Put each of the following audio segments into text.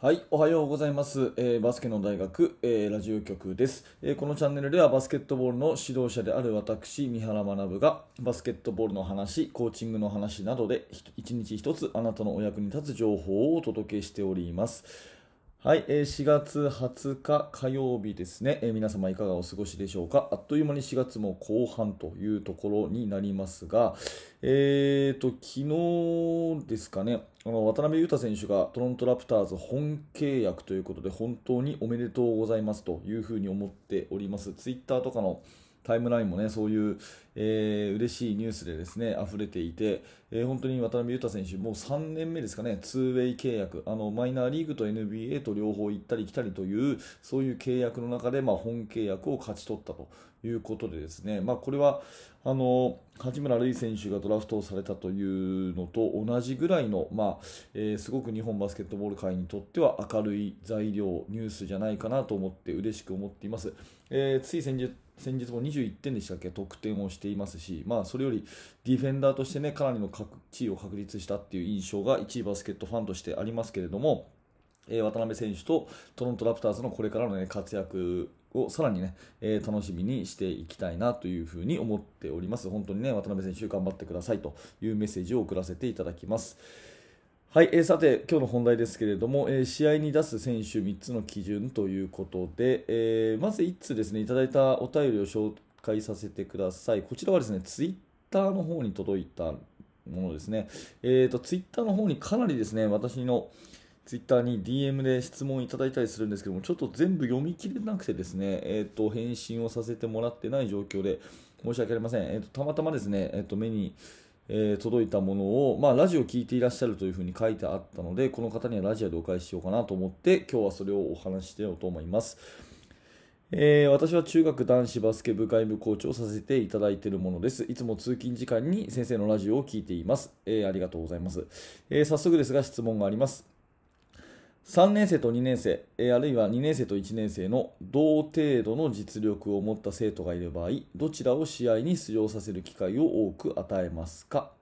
はい、おはようございます。えーバスケの大学、えーラジオ局です、えーこのチャンネルではバスケットボールの指導者である私、三原学がバスケットボールの話、コーチングの話などで一日一つあなたのお役に立つ情報をお届けしております。はい、えー4月20日火曜日ですね、えー皆様いかがお過ごしでしょうか？あっという間に4月も後半というところになりますが、えーと、昨日ですかね、あの渡辺裕太選手がトロントラプターズ本契約ということで、本当におめでとうございますというふうに思っております。ツイッターとかのタイムラインもね、そういう、えー嬉しいニュースでですね、溢れていて、えー本当に渡辺裕太選手、もう3年目ですかね、ツーウェイ契約、あのマイナーリーグと NBA と両方行ったり来たりという、そういう契約の中で、まあ、本契約を勝ち取ったということでですね、まあ、これはあの八村塁選手がドラフトをされたというのと同じぐらいの、まあえーすごく日本バスケットボール界にとっては明るい材料、ニュースじゃないかなと思って嬉しく思っています。えーつい先日先日も21点でしたっけ？得点をしていますし、まあ、それよりディフェンダーとしてねかなりの地位を確立したっていう印象が一位バスケットファンとしてありますけれども、えー渡辺選手とトロントラプターズのこれからの、ね、活躍をさらにね、えー楽しみにしていきたいなというふうに思っております。本当にね、渡辺選手頑張ってくださいというメッセージを送らせていただきます。はい、えーさて、今日の本題ですけれども、えー試合に出す選手3つの基準ということで、えーまず1つですね、いただいたお便りを紹介させてください。こちらはですね、ツイッターの方に届いたものですね。えーと、ツイッターの方にかなりですね、私のツイッターに DM で質問いただいたりするんですけども、ちょっと全部読み切れなくてですね、えーと、返信をさせてもらってない状況で申し訳ありません。えーと、たまたまですね、えーと、目にえー届いたものを、まあ、ラジオを聞いていらっしゃるというふうに書いてあったので、この方にはラジオでお返ししようかなと思って、今日はそれをお話ししようと思います。えー私は中学男子バスケ部外部コーチをさせていただいているものです。いつも通勤時間に先生のラジオを聞いています。えーありがとうございます、えー早速ですが質問があります。3年生と2年生、あるいは2年生と1年生の同程度の実力を持った生徒がいる場合、どちらを試合に出場させる機会を多く与えますか？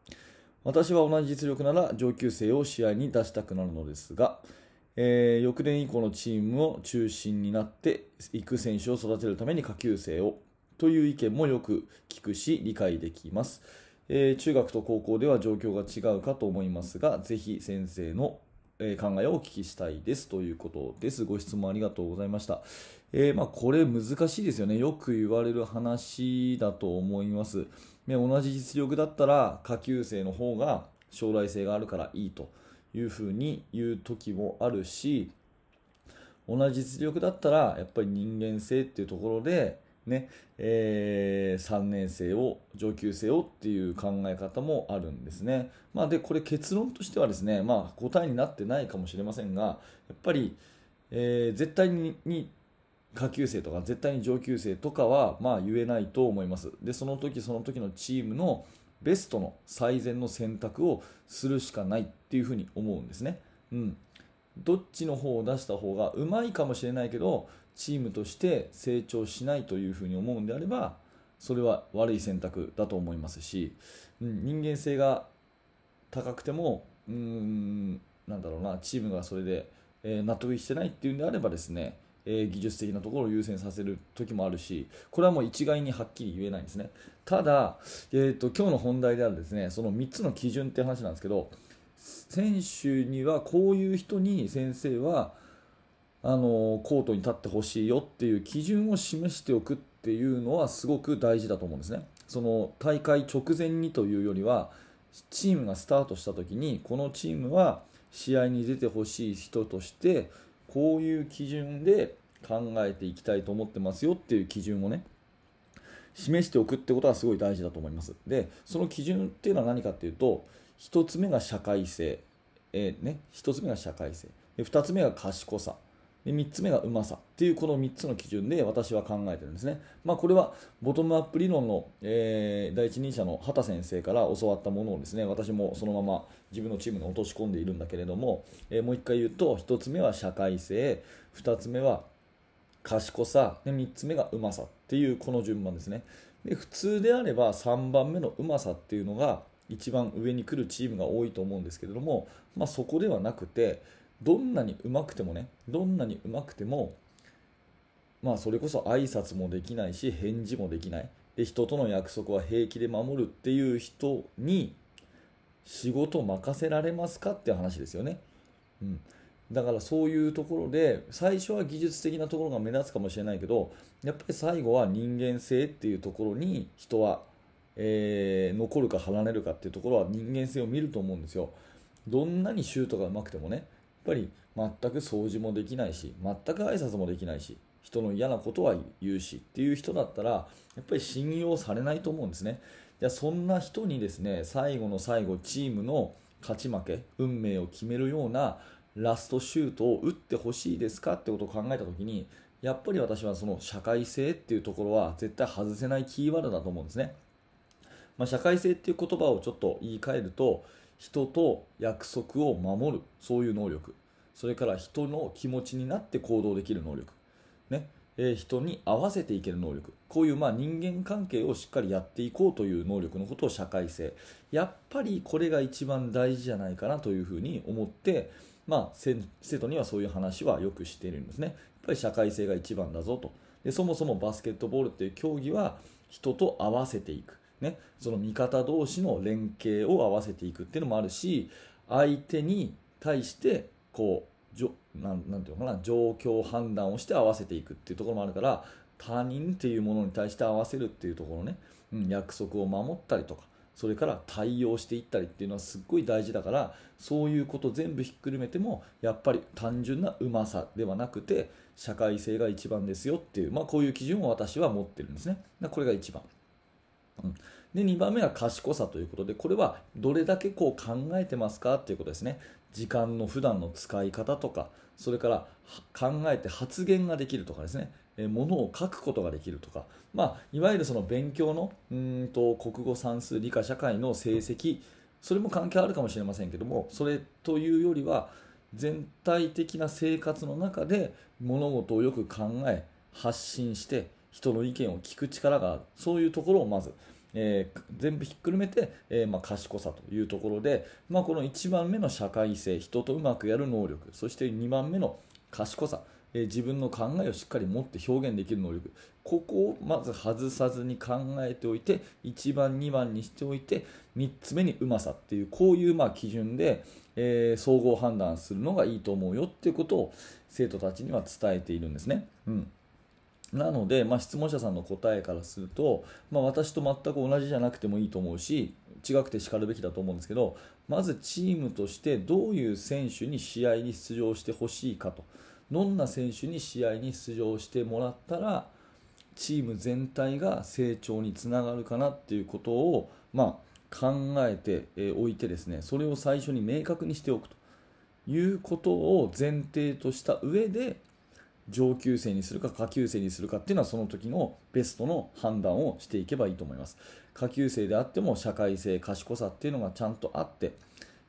私は同じ実力なら上級生を試合に出したくなるのですが、えー翌年以降のチームを中心になっていく選手を育てるために下級生をという意見もよく聞くし理解できます、えー中学と高校では状況が違うかと思いますがぜひ先生のえー考えをお聞きしたいですということです。ご質問ありがとうございました。えーまあ、これ難しいですよね。よく言われる話だと思います。ね、同じ実力だったら下級生の方が将来性があるからいいというふうに言う時もあるし、同じ実力だったらやっぱり人間性っていうところで、ねえ3年生を上級生をっていう考え方もあるんですね、まあ、でこれ結論としてはですね、まあ、答えになってないかもしれませんがやっぱり、えー絶対にに下級生とか絶対に上級生とかはまあ言えないと思います。でその時その時のチームのベストの最善の選択をするしかないっていうふうに思うんですね、うん、どっちの方を出した方がうまいかもしれないけどチームとして成長しないというふうに思うんであればそれは悪い選択だと思いますし、うん、人間性が高くてもうんなんだろうなチームがそれで、えー納得してないっていうんであればですね、えー技術的なところを優先させる時もあるしこれはもう一概にはっきり言えないんですね。ただ、えー、と今日の本題であるですねその3つの基準って話なんですけど選手にはこういう人に先生はあのコートに立ってほしいよっていう基準を示しておくっていうのはすごく大事だと思うんですね。その大会直前にというよりはチームがスタートした時にこのチームは試合に出てほしい人としてこういう基準で考えていきたいと思ってますよっていう基準をね示しておくってことはすごい大事だと思います。でその基準っていうのは何かっていうと1つ目が社会性、えーね、1つ目が社会性で2つ目が賢さで3つ目がうまさっていうこの3つの基準で私は考えてるんですね、まあ、これはボトムアップ理論の、えー第一人者の畑先生から教わったものをですね私もそのまま自分のチームに落とし込んでいるんだけれども、えーもう1回言うと1つ目は社会性2つ目は賢さで3つ目がうまさっていうこの順番ですね。で普通であれば3番目のうまさっていうのが一番上に来るチームが多いと思うんですけれども、まあ、そこではなくてどんなにうまくてもねどんなにうまくてもまあそれこそ挨拶もできないし返事もできない。で人との約束は平気で守るっていう人に仕事任せられますかっていう話ですよね、うん、だからそういうところで最初は技術的なところが目立つかもしれないけどやっぱり最後は人間性っていうところに人は、えー、残るか離れるかっていうところは人間性を見ると思うんですよ。どんなにシュートがうまくてもねぱり全く掃除もできないし全く挨拶もできないし人の嫌なことは言うしっていう人だったらやっぱり信用されないと思うんですね。じゃあそんな人にですね最後の最後チームの勝ち負け運命を決めるようなラストシュートを打ってほしいですか？ってことを考えた時にやっぱり私はその社会性っていうところは絶対外せないキーワードだと思うんですね、まあ、社会性っていう言葉をちょっと言い換えると人と約束を守る。そういう能力。それから人の気持ちになって行動できる能力。ね。え人に合わせていける能力。こういうまあ人間関係をしっかりやっていこうという能力のことを社会性。やっぱりこれが一番大事じゃないかなというふうに思って、まあ、生徒にはそういう話はよくしているんですね。やっぱり社会性が一番だぞと。でそもそもバスケットボールっていう競技は人と合わせていく、ね、その味方同士の連携を合わせていくっていうのもあるし相手に対してこうじょなんなんていうのかな状況判断をして合わせていくっていうところもあるから他人っていうものに対して合わせるっていうところね、うん、約束を守ったりとかそれから対応していったりっていうのはすっごい大事だからそういうこと全部ひっくるめてもやっぱり単純なうまさではなくて社会性が一番ですよっていう、まあ、こういう基準を私は持ってるんですね。これが一番、うん、で2番目は賢さということでこれはどれだけこう考えてますかっていうことですね。時間の普段の使い方とかそれから考えて発言ができるとかですね。ものを書くことができるとか、まあ、いわゆるその勉強のうんと国語算数理科社会の成績それも関係あるかもしれませんけどもそれというよりは全体的な生活の中で物事をよく考え発信して人の意見を聞く力があるそういうところをまずえー、全部ひっくるめて、えー、まあ、賢さというところで、まあ、この1番目の社会性人とうまくやる能力そして2番目の賢さ、え、自分の考えをしっかり持って表現できる能力ここをまず外さずに考えておいて1番2番にしておいて3つ目にうまさっていうこういうまあ基準で、え総合判断するのがいいと思うよっていうことを生徒たちには伝えているんですね。うんなので、まあ、質問者さんの答えからすると、まあ、私と全く同じじゃなくてもいいと思うし違くてしかるべきだと思うんですけどまずチームとしてどういう選手に試合に出場してほしいかと。どんな選手に試合に出場してもらったらチーム全体が成長につながるかなっていうことを、まあ、考えておいてですねそれを最初に明確にしておくということを前提とした上で上級生にするか下級生にするかっていうのはその時のベストの判断をしていけばいいと思います。下級生であっても社会性賢さっていうのがちゃんとあって、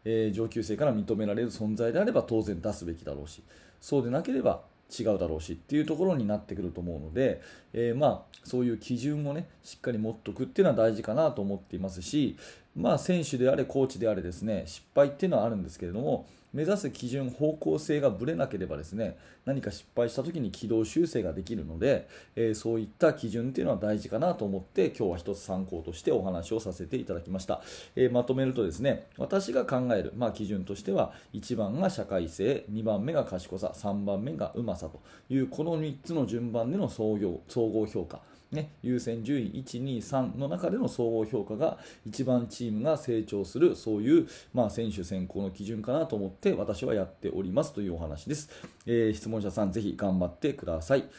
えー、上級生から認められる存在であれば当然出すべきだろうしそうでなければ違うだろうしっていうところになってくると思うので、えー、まあそういう基準をねしっかり持っておくっていうのは大事かなと思っていますしまあ選手であれコーチであれですね失敗っていうのはあるんですけれども目指す基準、方向性がぶれなければですね何か失敗した時に軌道修正ができるので、えー、そういった基準っていうのは大事かなと思って今日は一つ参考としてお話をさせていただきました、えー、まとめるとですね私が考える、まあ、基準としては1番が社会性2番目が賢さ3番目がうまさというこの3つの順番での総合評価。ね、優先順位1、2、3の中での総合評価が一番チームが成長するそういう、まあ、選手選考の基準かなと思って私はやっておりますというお話です、えー、質問者さんぜひ頑張ってください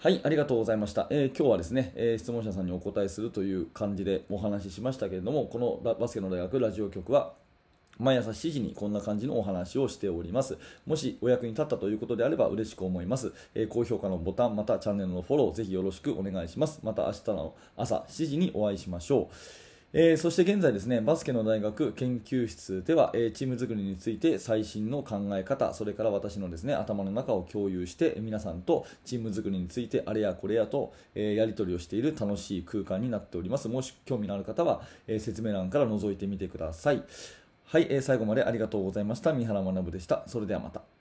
はい、ありがとうございました。えー、今日はですね、えー、質問者さんにお答えするという感じでお話ししましたけれども、このバスケの大学ラジオ局は毎朝7時にこんな感じのお話をしております。もしお役に立ったということであれば嬉しく思います。えー、高評価のボタン、またチャンネルのフォロー、ぜひよろしくお願いします。また明日の朝7時にお会いしましょう。えー、そして現在ですね、バスケの大学研究室では、えー、チーム作りについて最新の考え方、それから私のですね、頭の中を共有して、皆さんとチーム作りについてあれやこれやと、えー、やり取りをしている楽しい空間になっております。もし興味のある方は、え説明欄から覗いてみてください。はい、えー最後までありがとうございました。三原学でした。それではまた。